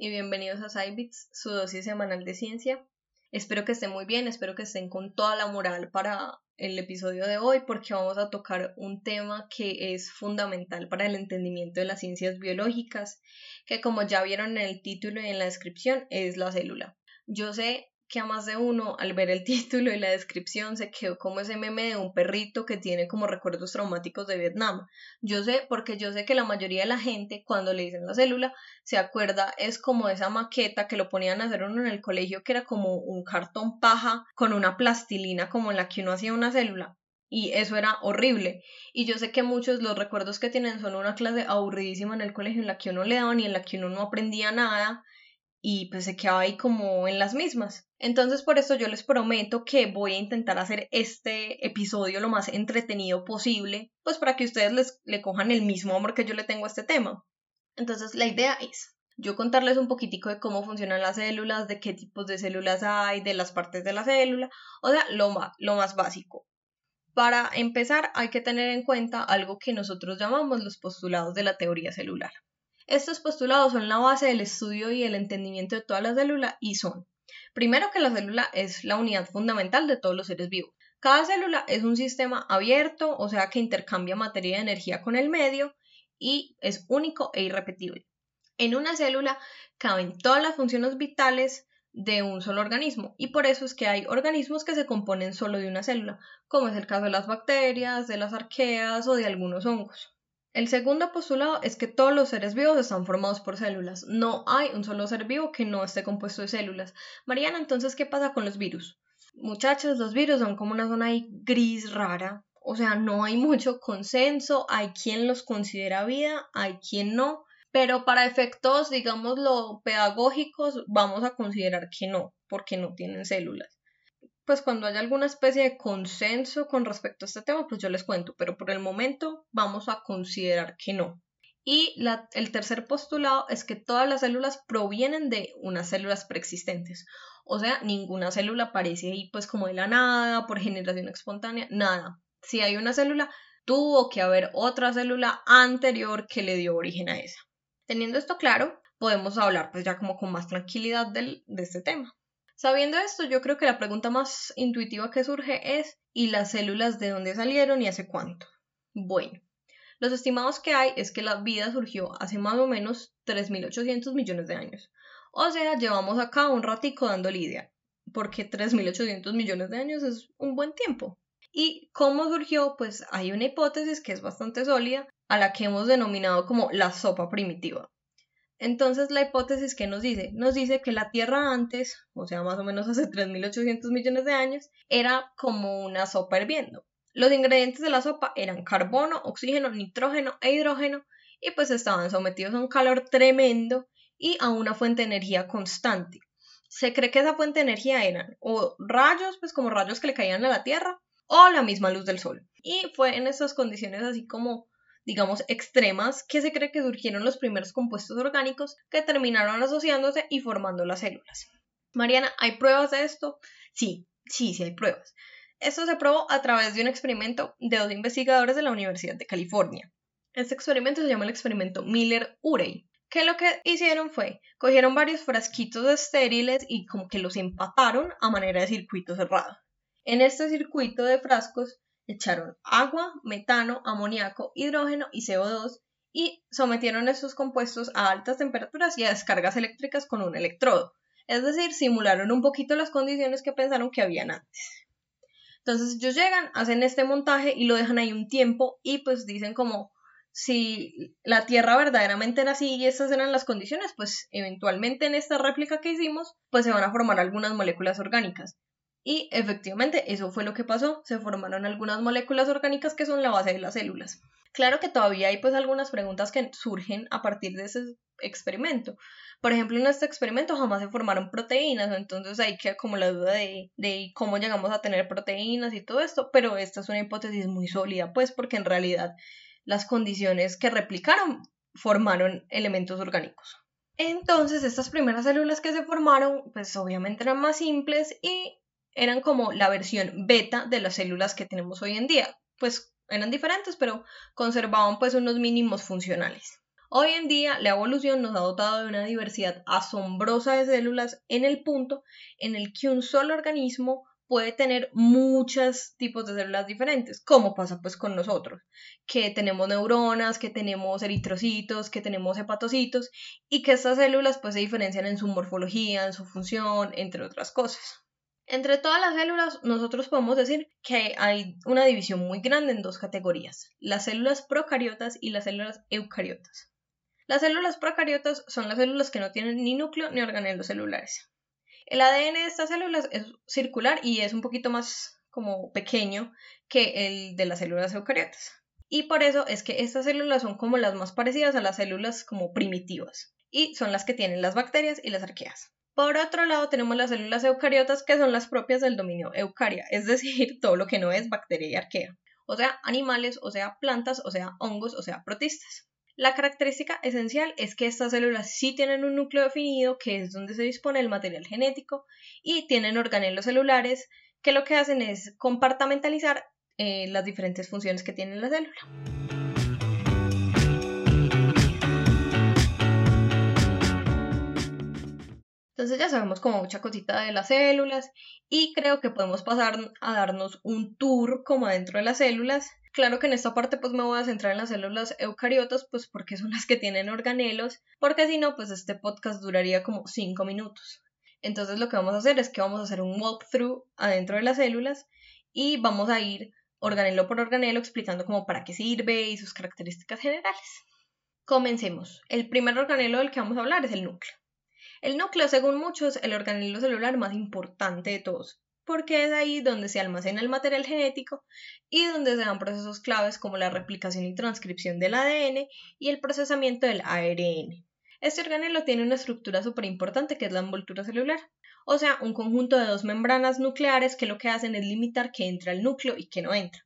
Y bienvenidos a Cybits, su dosis semanal de ciencia. Espero que estén muy bien, espero que estén con toda la moral para el episodio de hoy porque vamos a tocar un tema que es fundamental para el entendimiento de las ciencias biológicas, que como ya vieron en el título y en la descripción es la célula. Yo sé que a más de uno al ver el título y la descripción se quedó como ese meme de un perrito que tiene como recuerdos traumáticos de Vietnam. Yo sé porque yo sé que la mayoría de la gente cuando le dicen la célula se acuerda es como esa maqueta que lo ponían a hacer uno en el colegio que era como un cartón paja con una plastilina como en la que uno hacía una célula. Y eso era horrible. Y yo sé que muchos los recuerdos que tienen son una clase aburridísima en el colegio en la que uno le daban y en la que uno no aprendía nada y pues se quedaba ahí como en las mismas. Entonces por eso yo les prometo que voy a intentar hacer este episodio lo más entretenido posible, pues para que ustedes les, le cojan el mismo amor que yo le tengo a este tema. Entonces la idea es yo contarles un poquitico de cómo funcionan las células, de qué tipos de células hay, de las partes de la célula, o sea, lo más, lo más básico. Para empezar hay que tener en cuenta algo que nosotros llamamos los postulados de la teoría celular. Estos postulados son la base del estudio y el entendimiento de toda la célula y son, primero que la célula es la unidad fundamental de todos los seres vivos. Cada célula es un sistema abierto, o sea que intercambia materia y energía con el medio y es único e irrepetible. En una célula caben todas las funciones vitales de un solo organismo y por eso es que hay organismos que se componen solo de una célula, como es el caso de las bacterias, de las arqueas o de algunos hongos. El segundo postulado es que todos los seres vivos están formados por células. No hay un solo ser vivo que no esté compuesto de células. Mariana, entonces, ¿qué pasa con los virus? Muchachos, los virus son como una zona gris rara. O sea, no hay mucho consenso. Hay quien los considera vida, hay quien no. Pero para efectos, digámoslo, pedagógicos, vamos a considerar que no, porque no tienen células pues cuando haya alguna especie de consenso con respecto a este tema, pues yo les cuento, pero por el momento vamos a considerar que no. Y el tercer postulado es que todas las células provienen de unas células preexistentes. O sea, ninguna célula aparece ahí pues como de la nada, por generación espontánea, nada. Si hay una célula, tuvo que haber otra célula anterior que le dio origen a esa. Teniendo esto claro, podemos hablar pues ya como con más tranquilidad de este tema. Sabiendo esto, yo creo que la pregunta más intuitiva que surge es ¿y las células de dónde salieron y hace cuánto? Bueno, los estimados que hay es que la vida surgió hace más o menos 3.800 millones de años. O sea, llevamos acá un ratico dando lidia, porque 3.800 millones de años es un buen tiempo. ¿Y cómo surgió? Pues hay una hipótesis que es bastante sólida, a la que hemos denominado como la sopa primitiva. Entonces, la hipótesis que nos dice, nos dice que la Tierra antes, o sea, más o menos hace 3.800 millones de años, era como una sopa hirviendo. Los ingredientes de la sopa eran carbono, oxígeno, nitrógeno e hidrógeno y pues estaban sometidos a un calor tremendo y a una fuente de energía constante. Se cree que esa fuente de energía eran o rayos, pues como rayos que le caían a la Tierra, o la misma luz del Sol. Y fue en esas condiciones así como digamos, extremas que se cree que surgieron los primeros compuestos orgánicos que terminaron asociándose y formando las células. Mariana, ¿hay pruebas de esto? Sí, sí, sí hay pruebas. Esto se probó a través de un experimento de dos investigadores de la Universidad de California. Este experimento se llama el experimento Miller-Urey, que lo que hicieron fue, cogieron varios frasquitos estériles y como que los empataron a manera de circuito cerrado. En este circuito de frascos echaron agua, metano, amoníaco, hidrógeno y CO2 y sometieron estos compuestos a altas temperaturas y a descargas eléctricas con un electrodo. Es decir, simularon un poquito las condiciones que pensaron que habían antes. Entonces ellos llegan, hacen este montaje y lo dejan ahí un tiempo y pues dicen como si la Tierra verdaderamente era así y esas eran las condiciones, pues eventualmente en esta réplica que hicimos, pues se van a formar algunas moléculas orgánicas. Y efectivamente eso fue lo que pasó, se formaron algunas moléculas orgánicas que son la base de las células. Claro que todavía hay pues algunas preguntas que surgen a partir de ese experimento. Por ejemplo, en este experimento jamás se formaron proteínas, entonces hay que como la duda de, de cómo llegamos a tener proteínas y todo esto, pero esta es una hipótesis muy sólida, pues porque en realidad las condiciones que replicaron formaron elementos orgánicos. Entonces, estas primeras células que se formaron, pues obviamente eran más simples y eran como la versión beta de las células que tenemos hoy en día. Pues eran diferentes, pero conservaban pues unos mínimos funcionales. Hoy en día la evolución nos ha dotado de una diversidad asombrosa de células en el punto en el que un solo organismo puede tener muchos tipos de células diferentes, como pasa pues con nosotros, que tenemos neuronas, que tenemos eritrocitos, que tenemos hepatocitos y que estas células pues se diferencian en su morfología, en su función, entre otras cosas. Entre todas las células, nosotros podemos decir que hay una división muy grande en dos categorías, las células procariotas y las células eucariotas. Las células procariotas son las células que no tienen ni núcleo ni organelos celulares. El ADN de estas células es circular y es un poquito más como pequeño que el de las células eucariotas. Y por eso es que estas células son como las más parecidas a las células como primitivas y son las que tienen las bacterias y las arqueas. Por otro lado tenemos las células eucariotas que son las propias del dominio eucaria, es decir, todo lo que no es bacteria y arquea, o sea, animales, o sea, plantas, o sea, hongos, o sea, protistas. La característica esencial es que estas células sí tienen un núcleo definido, que es donde se dispone el material genético, y tienen organelos celulares, que lo que hacen es compartamentalizar eh, las diferentes funciones que tiene la célula. Entonces ya sabemos como mucha cosita de las células y creo que podemos pasar a darnos un tour como dentro de las células Claro que en esta parte pues me voy a centrar en las células eucariotas pues porque son las que tienen organelos, porque si no pues este podcast duraría como 5 minutos. Entonces lo que vamos a hacer es que vamos a hacer un walkthrough adentro de las células y vamos a ir organelo por organelo explicando como para qué sirve y sus características generales. Comencemos. El primer organelo del que vamos a hablar es el núcleo. El núcleo, según muchos, el organelo celular más importante de todos, porque es ahí donde se almacena el material genético y donde se dan procesos claves como la replicación y transcripción del ADN y el procesamiento del ARN. Este organelo tiene una estructura súper importante que es la envoltura celular, o sea, un conjunto de dos membranas nucleares que lo que hacen es limitar que entra el núcleo y que no entra.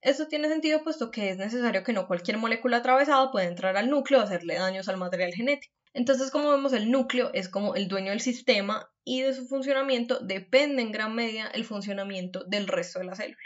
Esto tiene sentido puesto que es necesario que no cualquier molécula atravesada pueda entrar al núcleo o hacerle daños al material genético. Entonces, como vemos, el núcleo es como el dueño del sistema y de su funcionamiento depende en gran medida el funcionamiento del resto de la célula.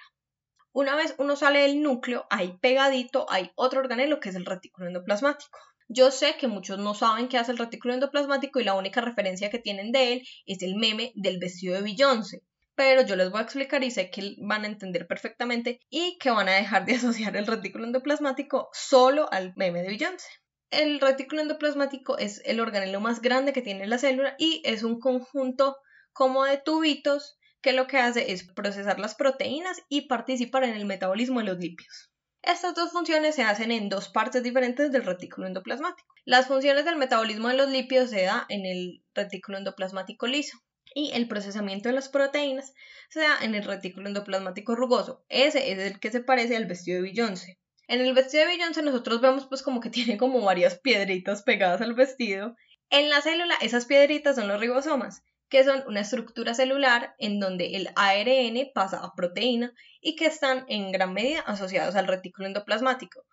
Una vez uno sale del núcleo, ahí pegadito hay otro organelo que es el retículo endoplasmático. Yo sé que muchos no saben qué hace el retículo endoplasmático y la única referencia que tienen de él es el meme del vestido de Beyoncé. Pero yo les voy a explicar y sé que van a entender perfectamente y que van a dejar de asociar el retículo endoplasmático solo al meme de Beyoncé. El retículo endoplasmático es el organelo más grande que tiene la célula y es un conjunto como de tubitos que lo que hace es procesar las proteínas y participar en el metabolismo de los lípidos. Estas dos funciones se hacen en dos partes diferentes del retículo endoplasmático. Las funciones del metabolismo de los lípidos se da en el retículo endoplasmático liso y el procesamiento de las proteínas se da en el retículo endoplasmático rugoso. Ese es el que se parece al vestido de Beyoncé. En el vestido de Beyoncé nosotros vemos pues como que tiene como varias piedritas pegadas al vestido. En la célula esas piedritas son los ribosomas, que son una estructura celular en donde el ARN pasa a proteína y que están en gran medida asociados al retículo endoplasmático.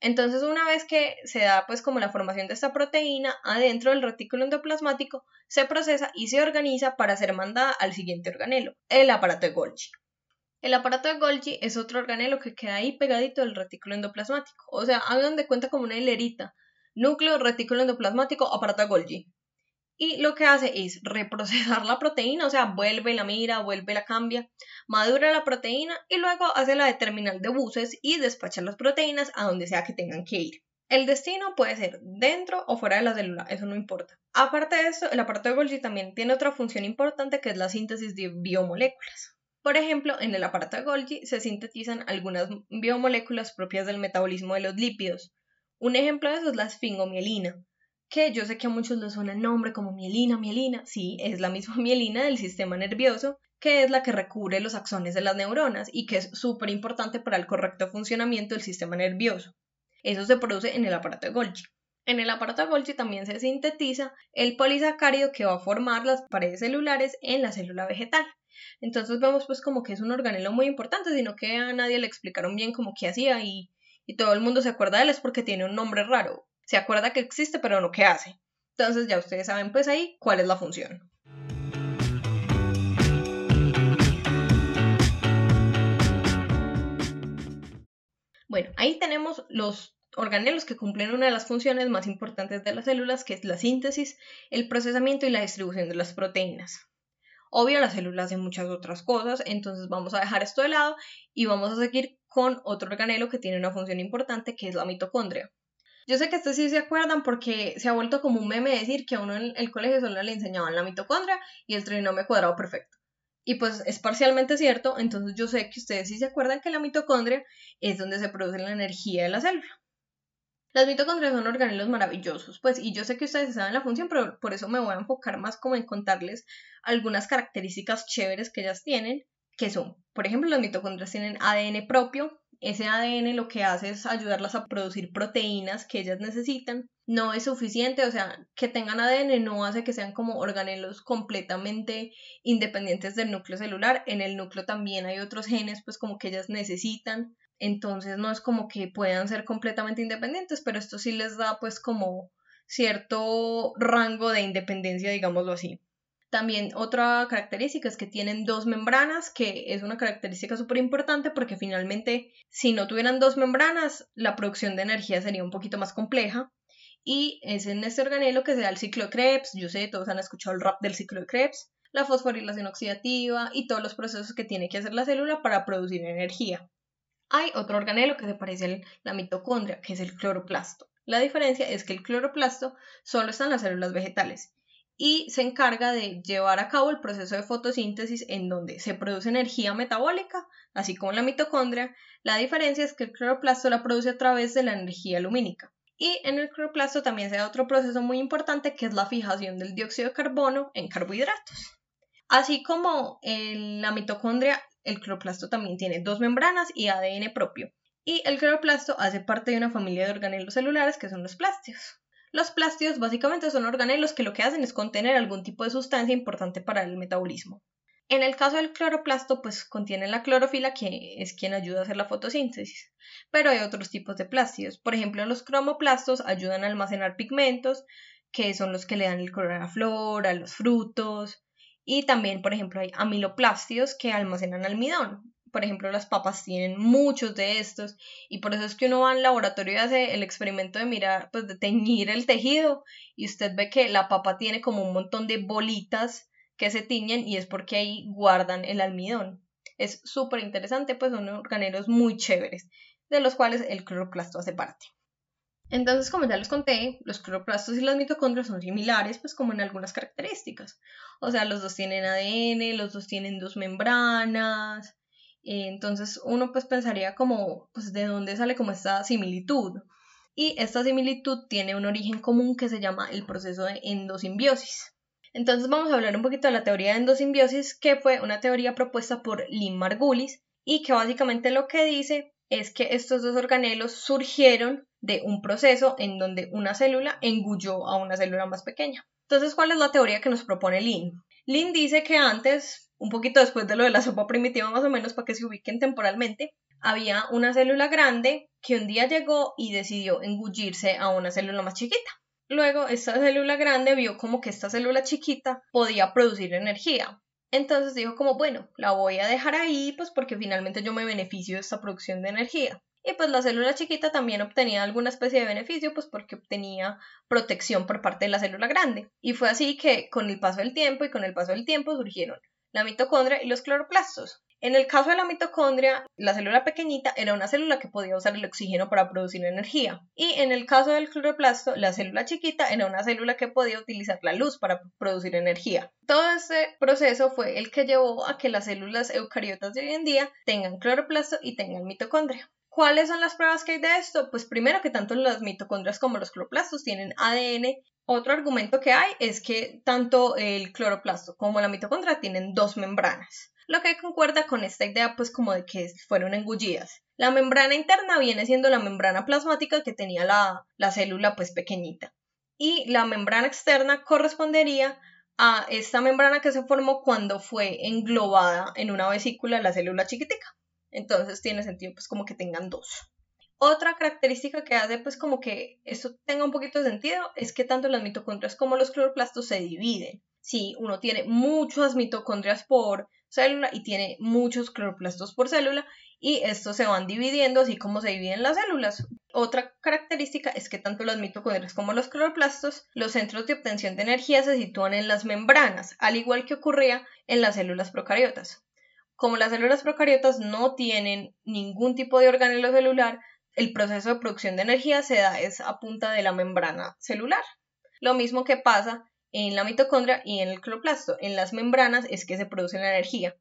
Entonces, una vez que se da pues como la formación de esta proteína adentro del retículo endoplasmático, se procesa y se organiza para ser mandada al siguiente organelo, el aparato de Golgi. El aparato de Golgi es otro organelo que queda ahí pegadito del retículo endoplasmático. O sea, hagan de cuenta como una hilerita. Núcleo, retículo endoplasmático, aparato de Golgi. Y lo que hace es reprocesar la proteína, o sea, vuelve la mira, vuelve la cambia, madura la proteína y luego hace la de terminal de buses y despacha las proteínas a donde sea que tengan que ir. El destino puede ser dentro o fuera de la célula, eso no importa. Aparte de eso, el aparato de Golgi también tiene otra función importante que es la síntesis de biomoléculas. Por ejemplo, en el aparato Golgi se sintetizan algunas biomoléculas propias del metabolismo de los lípidos. Un ejemplo de eso es la esfingomielina, que yo sé que a muchos les suena el nombre como mielina, mielina. Sí, es la misma mielina del sistema nervioso, que es la que recubre los axones de las neuronas y que es súper importante para el correcto funcionamiento del sistema nervioso. Eso se produce en el aparato Golgi. En el aparato de Golgi también se sintetiza el polisacárido que va a formar las paredes celulares en la célula vegetal. Entonces vemos pues como que es un organelo muy importante, sino que a nadie le explicaron bien como qué hacía y, y todo el mundo se acuerda de él es porque tiene un nombre raro. Se acuerda que existe pero no qué hace. Entonces ya ustedes saben pues ahí cuál es la función. Bueno, ahí tenemos los organelos que cumplen una de las funciones más importantes de las células, que es la síntesis, el procesamiento y la distribución de las proteínas. Obvio, las células hacen muchas otras cosas, entonces vamos a dejar esto de lado y vamos a seguir con otro organelo que tiene una función importante, que es la mitocondria. Yo sé que estos sí se acuerdan porque se ha vuelto como un meme decir que a uno en el colegio solo le enseñaban la mitocondria y el trinomio cuadrado perfecto. Y pues es parcialmente cierto, entonces yo sé que ustedes sí se acuerdan que la mitocondria es donde se produce la energía de la célula. Las mitocondrias son organelos maravillosos, pues, y yo sé que ustedes saben la función, pero por eso me voy a enfocar más como en contarles algunas características chéveres que ellas tienen, que son, por ejemplo, las mitocondrias tienen ADN propio, ese ADN lo que hace es ayudarlas a producir proteínas que ellas necesitan. No es suficiente, o sea, que tengan ADN no hace que sean como organelos completamente independientes del núcleo celular. En el núcleo también hay otros genes, pues como que ellas necesitan. Entonces no es como que puedan ser completamente independientes, pero esto sí les da pues como cierto rango de independencia, digámoslo así. También otra característica es que tienen dos membranas, que es una característica súper importante porque finalmente si no tuvieran dos membranas, la producción de energía sería un poquito más compleja. Y es en este organelo que se da el ciclo de Krebs. Yo sé, todos han escuchado el rap del ciclo de Krebs, la fosforilación oxidativa y todos los procesos que tiene que hacer la célula para producir energía. Hay otro organelo que se parece a la mitocondria, que es el cloroplasto. La diferencia es que el cloroplasto solo está en las células vegetales y se encarga de llevar a cabo el proceso de fotosíntesis en donde se produce energía metabólica, así como la mitocondria. La diferencia es que el cloroplasto la produce a través de la energía lumínica. Y en el cloroplasto también se da otro proceso muy importante que es la fijación del dióxido de carbono en carbohidratos. Así como en la mitocondria, el cloroplasto también tiene dos membranas y ADN propio. Y el cloroplasto hace parte de una familia de organelos celulares que son los plastios. Los plástidos básicamente son organelos que lo que hacen es contener algún tipo de sustancia importante para el metabolismo. En el caso del cloroplasto, pues contiene la clorofila, que es quien ayuda a hacer la fotosíntesis. Pero hay otros tipos de plástidos. Por ejemplo, los cromoplastos ayudan a almacenar pigmentos, que son los que le dan el color a la flor, a los frutos. Y también, por ejemplo, hay amiloplástidos que almacenan almidón por ejemplo, las papas tienen muchos de estos y por eso es que uno va al laboratorio y hace el experimento de mirar, pues de teñir el tejido y usted ve que la papa tiene como un montón de bolitas que se tiñen y es porque ahí guardan el almidón. Es súper interesante, pues son organelos muy chéveres, de los cuales el cloroplasto hace parte. Entonces, como ya les conté, los cloroplastos y las mitocondrias son similares, pues como en algunas características. O sea, los dos tienen ADN, los dos tienen dos membranas, entonces uno pues pensaría como, pues de dónde sale como esta similitud. Y esta similitud tiene un origen común que se llama el proceso de endosimbiosis. Entonces vamos a hablar un poquito de la teoría de endosimbiosis, que fue una teoría propuesta por Lynn Margulis y que básicamente lo que dice es que estos dos organelos surgieron de un proceso en donde una célula engulló a una célula más pequeña. Entonces, ¿cuál es la teoría que nos propone Lynn? Lynn dice que antes un poquito después de lo de la sopa primitiva más o menos para que se ubiquen temporalmente, había una célula grande que un día llegó y decidió engullirse a una célula más chiquita. Luego, esta célula grande vio como que esta célula chiquita podía producir energía. Entonces dijo como, bueno, la voy a dejar ahí, pues porque finalmente yo me beneficio de esta producción de energía. Y pues la célula chiquita también obtenía alguna especie de beneficio, pues porque obtenía protección por parte de la célula grande. Y fue así que con el paso del tiempo y con el paso del tiempo surgieron la mitocondria y los cloroplastos. En el caso de la mitocondria, la célula pequeñita era una célula que podía usar el oxígeno para producir energía. Y en el caso del cloroplasto, la célula chiquita era una célula que podía utilizar la luz para producir energía. Todo este proceso fue el que llevó a que las células eucariotas de hoy en día tengan cloroplasto y tengan mitocondria. ¿Cuáles son las pruebas que hay de esto? Pues primero que tanto las mitocondrias como los cloroplastos tienen ADN otro argumento que hay es que tanto el cloroplasto como la mitocondria tienen dos membranas, lo que concuerda con esta idea pues como de que fueron engullidas. La membrana interna viene siendo la membrana plasmática que tenía la, la célula pues pequeñita y la membrana externa correspondería a esta membrana que se formó cuando fue englobada en una vesícula la célula chiquitica. Entonces tiene sentido pues como que tengan dos. Otra característica que hace pues como que esto tenga un poquito de sentido es que tanto las mitocondrias como los cloroplastos se dividen. Si uno tiene muchas mitocondrias por célula y tiene muchos cloroplastos por célula y estos se van dividiendo así como se dividen las células. Otra característica es que tanto las mitocondrias como los cloroplastos, los centros de obtención de energía se sitúan en las membranas, al igual que ocurría en las células procariotas. Como las células procariotas no tienen ningún tipo de organelo celular, el proceso de producción de energía se da es a punta de la membrana celular. Lo mismo que pasa en la mitocondria y en el cloroplasto. En las membranas es que se produce la energía.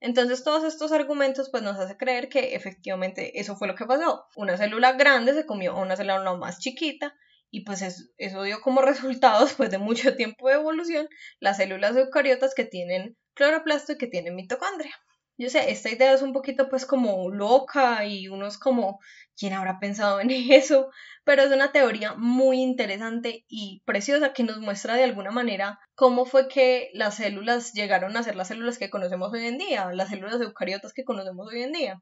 Entonces todos estos argumentos pues nos hace creer que efectivamente eso fue lo que pasó. Una célula grande se comió a una célula más chiquita y pues eso, dio como resultado después de mucho tiempo de evolución las células eucariotas que tienen cloroplasto y que tienen mitocondria. Yo sé, esta idea es un poquito pues como loca y uno es como, ¿quién habrá pensado en eso? Pero es una teoría muy interesante y preciosa que nos muestra de alguna manera cómo fue que las células llegaron a ser las células que conocemos hoy en día, las células eucariotas que conocemos hoy en día.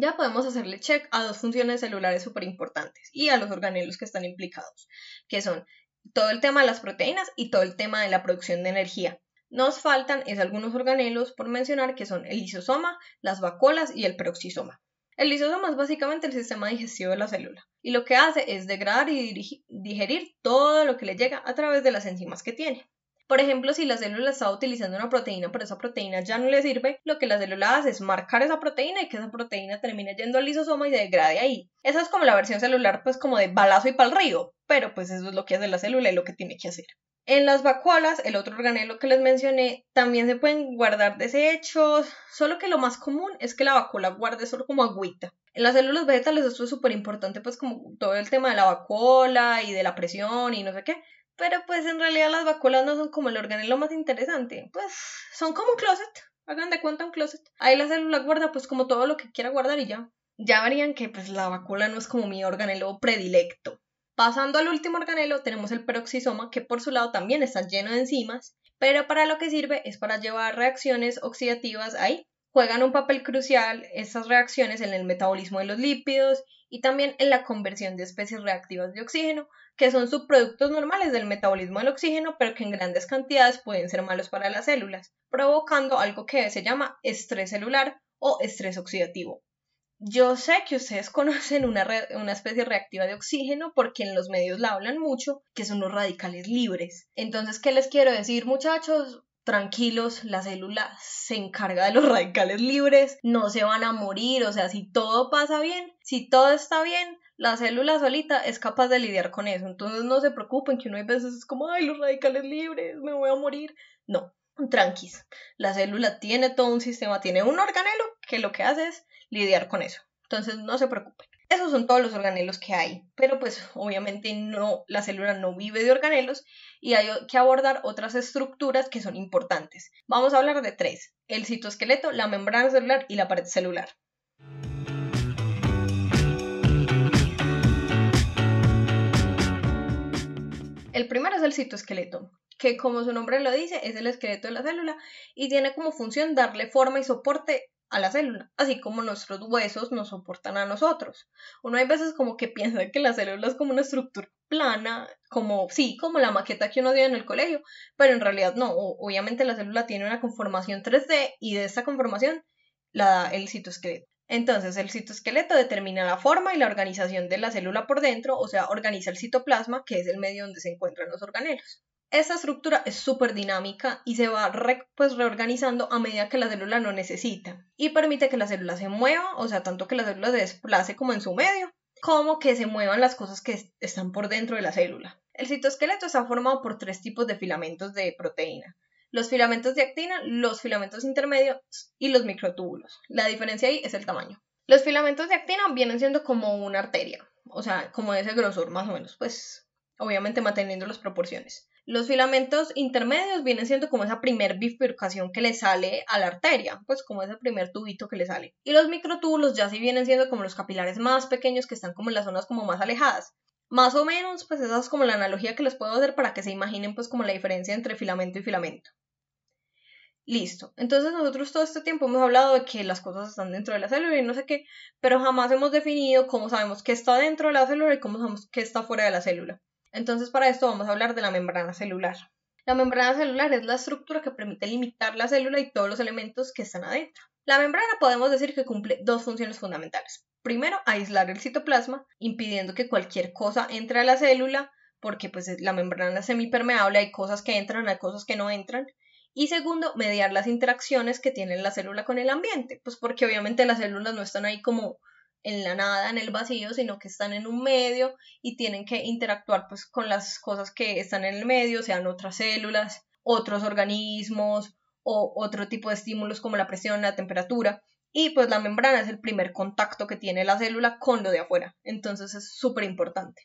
ya podemos hacerle check a dos funciones celulares súper importantes y a los organelos que están implicados, que son todo el tema de las proteínas y todo el tema de la producción de energía. Nos faltan es algunos organelos por mencionar que son el lisosoma, las vacuolas y el peroxisoma. El lisosoma es básicamente el sistema digestivo de la célula y lo que hace es degradar y digerir todo lo que le llega a través de las enzimas que tiene. Por ejemplo, si la célula está utilizando una proteína, pero esa proteína ya no le sirve, lo que la célula hace es marcar esa proteína y que esa proteína termine yendo al lisosoma y degrade ahí. Esa es como la versión celular, pues como de balazo y pal río, pero pues eso es lo que hace la célula y lo que tiene que hacer. En las vacuolas, el otro organelo que les mencioné, también se pueden guardar desechos, solo que lo más común es que la vacuola guarde solo como agüita. En las células vegetales esto es súper importante, pues como todo el tema de la vacuola y de la presión y no sé qué, pero pues en realidad las vacuolas no son como el organelo más interesante. Pues son como un closet. Hagan de cuenta un closet. Ahí la célula guarda pues como todo lo que quiera guardar y ya. Ya verían que pues la vacuola no es como mi organelo predilecto. Pasando al último organelo tenemos el peroxisoma que por su lado también está lleno de enzimas, pero para lo que sirve es para llevar reacciones oxidativas ahí. Juegan un papel crucial estas reacciones en el metabolismo de los lípidos y también en la conversión de especies reactivas de oxígeno, que son subproductos normales del metabolismo del oxígeno, pero que en grandes cantidades pueden ser malos para las células, provocando algo que se llama estrés celular o estrés oxidativo. Yo sé que ustedes conocen una, una, especie reactiva de oxígeno porque en los medios la hablan mucho, que son los radicales libres. Entonces, ¿qué les quiero decir, muchachos? Tranquilos, la célula se encarga de los radicales libres, no se van a morir, o sea, si todo pasa bien, si todo está bien, la célula solita es capaz de lidiar con eso, entonces no se preocupen que uno hay veces es como, ay, los radicales libres, me voy a morir, no, tranquis, la célula tiene todo un sistema, tiene un organelo que lo que hace es lidiar con eso, entonces no se preocupen. Esos son todos los organelos que hay, pero pues obviamente no, la célula no vive de organelos y hay que abordar otras estructuras que son importantes. Vamos a hablar de tres, el citoesqueleto, la membrana celular y la pared celular. El primero es el citoesqueleto, que como su nombre lo dice, es el esqueleto de la célula y tiene como función darle forma y soporte a la célula, así como nuestros huesos nos soportan a nosotros. Uno hay veces como que piensa que la célula es como una estructura plana, como sí, como la maqueta que uno dio en el colegio, pero en realidad no, obviamente la célula tiene una conformación 3D y de esta conformación la da el citoesqueleto. Entonces, el citoesqueleto determina la forma y la organización de la célula por dentro, o sea, organiza el citoplasma, que es el medio donde se encuentran los organelos. Esta estructura es súper dinámica y se va pues, reorganizando a medida que la célula lo necesita y permite que la célula se mueva, o sea, tanto que la célula se desplace como en su medio, como que se muevan las cosas que están por dentro de la célula. El citoesqueleto está formado por tres tipos de filamentos de proteína. Los filamentos de actina, los filamentos intermedios y los microtúbulos. La diferencia ahí es el tamaño. Los filamentos de actina vienen siendo como una arteria, o sea, como ese grosor más o menos, pues obviamente manteniendo las proporciones. Los filamentos intermedios vienen siendo como esa primer bifurcación que le sale a la arteria, pues como ese primer tubito que le sale. Y los microtúbulos ya sí vienen siendo como los capilares más pequeños que están como en las zonas como más alejadas. Más o menos, pues esa es como la analogía que les puedo hacer para que se imaginen pues como la diferencia entre filamento y filamento. Listo. Entonces nosotros todo este tiempo hemos hablado de que las cosas están dentro de la célula y no sé qué, pero jamás hemos definido cómo sabemos qué está dentro de la célula y cómo sabemos qué está fuera de la célula. Entonces para esto vamos a hablar de la membrana celular. La membrana celular es la estructura que permite limitar la célula y todos los elementos que están adentro. La membrana podemos decir que cumple dos funciones fundamentales. Primero, aislar el citoplasma, impidiendo que cualquier cosa entre a la célula, porque pues la membrana es semipermeable, hay cosas que entran, hay cosas que no entran. Y segundo, mediar las interacciones que tiene la célula con el ambiente, pues porque obviamente las células no están ahí como en la nada, en el vacío, sino que están en un medio y tienen que interactuar pues con las cosas que están en el medio, sean otras células, otros organismos o otro tipo de estímulos como la presión, la temperatura. Y pues la membrana es el primer contacto que tiene la célula con lo de afuera. Entonces es súper importante.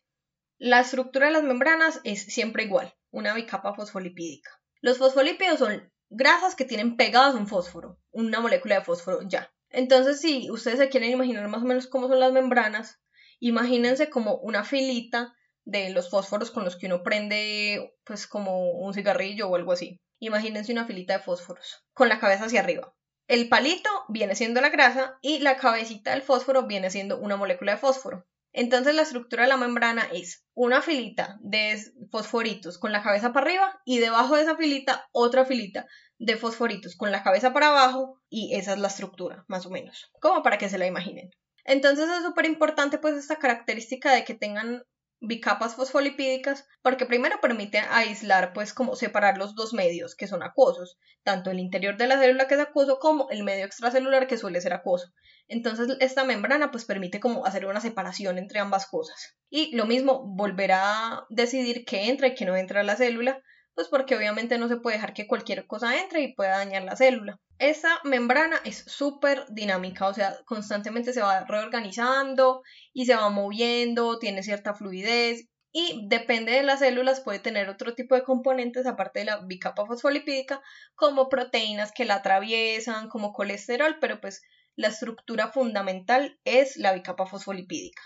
La estructura de las membranas es siempre igual, una bicapa fosfolipídica. Los fosfolípidos son grasas que tienen pegadas un fósforo, una molécula de fósforo ya. Entonces, si ustedes se quieren imaginar más o menos cómo son las membranas, imagínense como una filita de los fósforos con los que uno prende, pues como un cigarrillo o algo así. Imagínense una filita de fósforos con la cabeza hacia arriba. El palito viene siendo la grasa y la cabecita del fósforo viene siendo una molécula de fósforo. Entonces la estructura de la membrana es una filita de fosforitos con la cabeza para arriba y debajo de esa filita otra filita de fosforitos con la cabeza para abajo y esa es la estructura, más o menos, como para que se la imaginen. Entonces es súper importante pues esta característica de que tengan bicapas fosfolipídicas porque primero permite aislar pues como separar los dos medios que son acuosos, tanto el interior de la célula que es acuoso como el medio extracelular que suele ser acuoso. Entonces esta membrana pues permite como hacer una separación entre ambas cosas. Y lo mismo, volver a decidir qué entra y qué no entra a la célula, pues porque obviamente no se puede dejar que cualquier cosa entre y pueda dañar la célula. Esa membrana es súper dinámica, o sea, constantemente se va reorganizando y se va moviendo, tiene cierta fluidez y depende de las células puede tener otro tipo de componentes aparte de la bicapa fosfolipídica como proteínas que la atraviesan, como colesterol, pero pues la estructura fundamental es la bicapa fosfolipídica.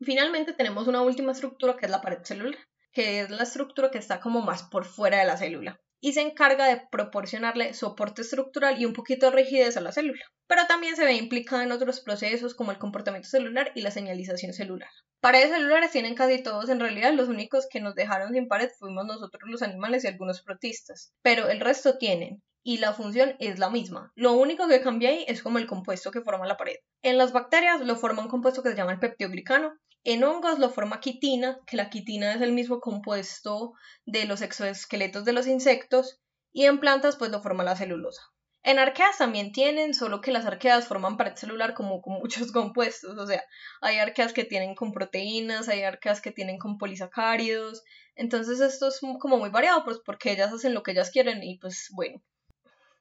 Finalmente tenemos una última estructura que es la pared celular, que es la estructura que está como más por fuera de la célula y se encarga de proporcionarle soporte estructural y un poquito de rigidez a la célula. Pero también se ve implicada en otros procesos como el comportamiento celular y la señalización celular. Paredes celulares tienen casi todos, en realidad los únicos que nos dejaron sin pared fuimos nosotros los animales y algunos protistas, pero el resto tienen y la función es la misma. Lo único que cambia ahí es como el compuesto que forma la pared. En las bacterias lo forma un compuesto que se llama el peptidoglicano. En hongos lo forma quitina, que la quitina es el mismo compuesto de los exoesqueletos de los insectos. Y en plantas pues lo forma la celulosa. En arqueas también tienen, solo que las arqueas forman pared celular como con muchos compuestos, o sea, hay arqueas que tienen con proteínas, hay arqueas que tienen con polisacáridos, entonces esto es como muy variado, pues porque ellas hacen lo que ellas quieren y pues bueno,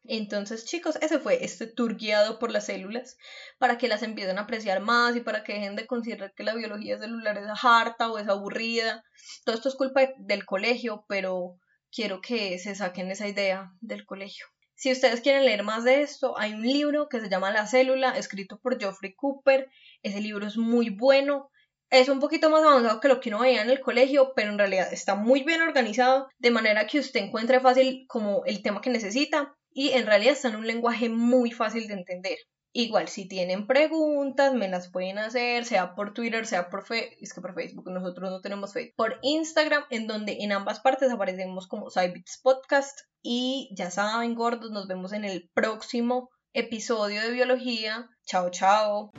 entonces, chicos, ese fue este tour guiado por las células para que las empiecen a apreciar más y para que dejen de considerar que la biología celular es harta o es aburrida. Todo esto es culpa del colegio, pero quiero que se saquen esa idea del colegio. Si ustedes quieren leer más de esto, hay un libro que se llama La célula, escrito por Geoffrey Cooper. Ese libro es muy bueno. Es un poquito más avanzado que lo que uno veía en el colegio, pero en realidad está muy bien organizado, de manera que usted encuentre fácil como el tema que necesita y en realidad está en un lenguaje muy fácil de entender. Igual, si tienen preguntas, me las pueden hacer, sea por Twitter, sea por Facebook, es que por Facebook nosotros no tenemos Facebook, por Instagram, en donde en ambas partes aparecemos como Cybits Podcast. Y ya saben, gordos, nos vemos en el próximo episodio de biología. Chao, chao.